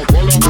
no polo.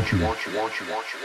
want you, want you, want you, want you,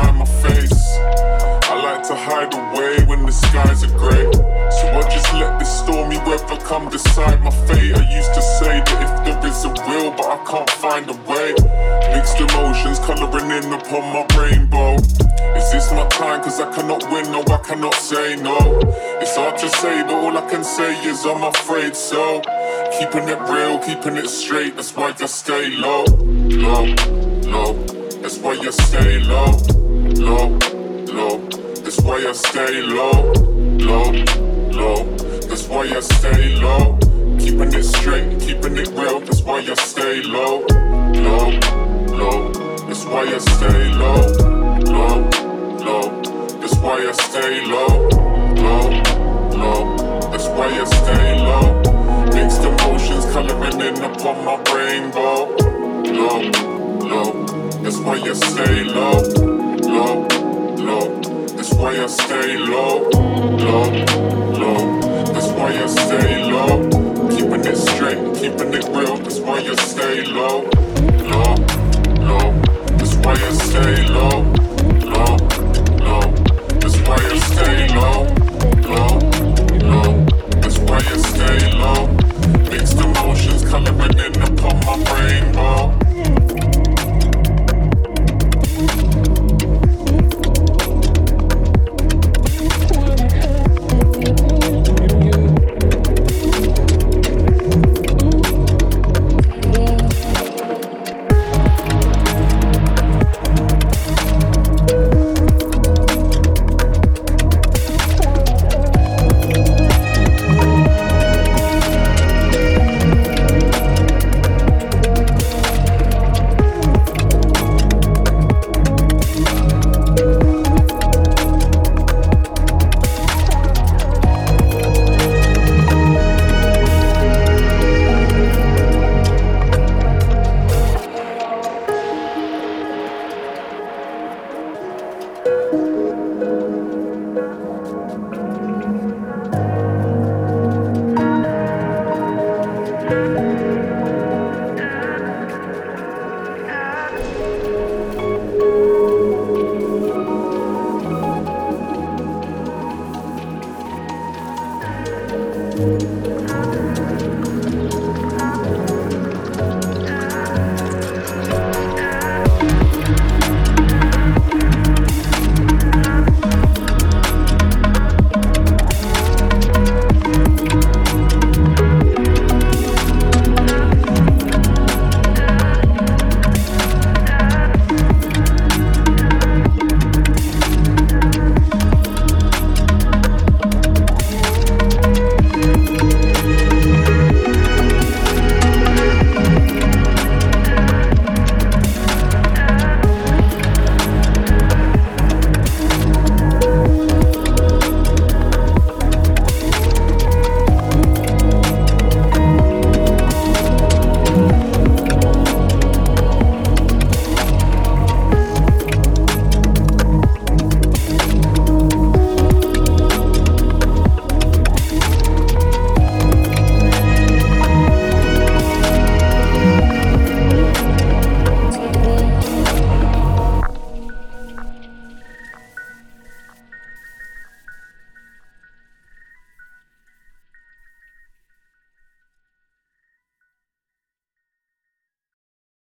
inside my face. I like to hide away when the skies are grey. So I just let this stormy weather come decide my fate. I used to say that if there is a will, but I can't find a way. Mixed emotions colouring in upon my rainbow. Is this my time? Cause I cannot win, no, I cannot say no. It's hard to say, but all I can say is I'm afraid so. Keeping it real, keeping it straight, that's why I stay low, low, low. That's why you stay low low, low. That's why I stay low, low, low. That's why I stay low. Keeping it straight, keeping it real. That's why I stay low, low, low. That's why I stay low, low, low. That's why I stay low, low, low. That's why I stay low. Mixed emotions coloring in upon my rainbow. Low, low. That's why I stay low why I stay low, low, low. That's why I stay low. Keeping it straight, keeping it real. That's why I stay low, low, low. That's why I stay low.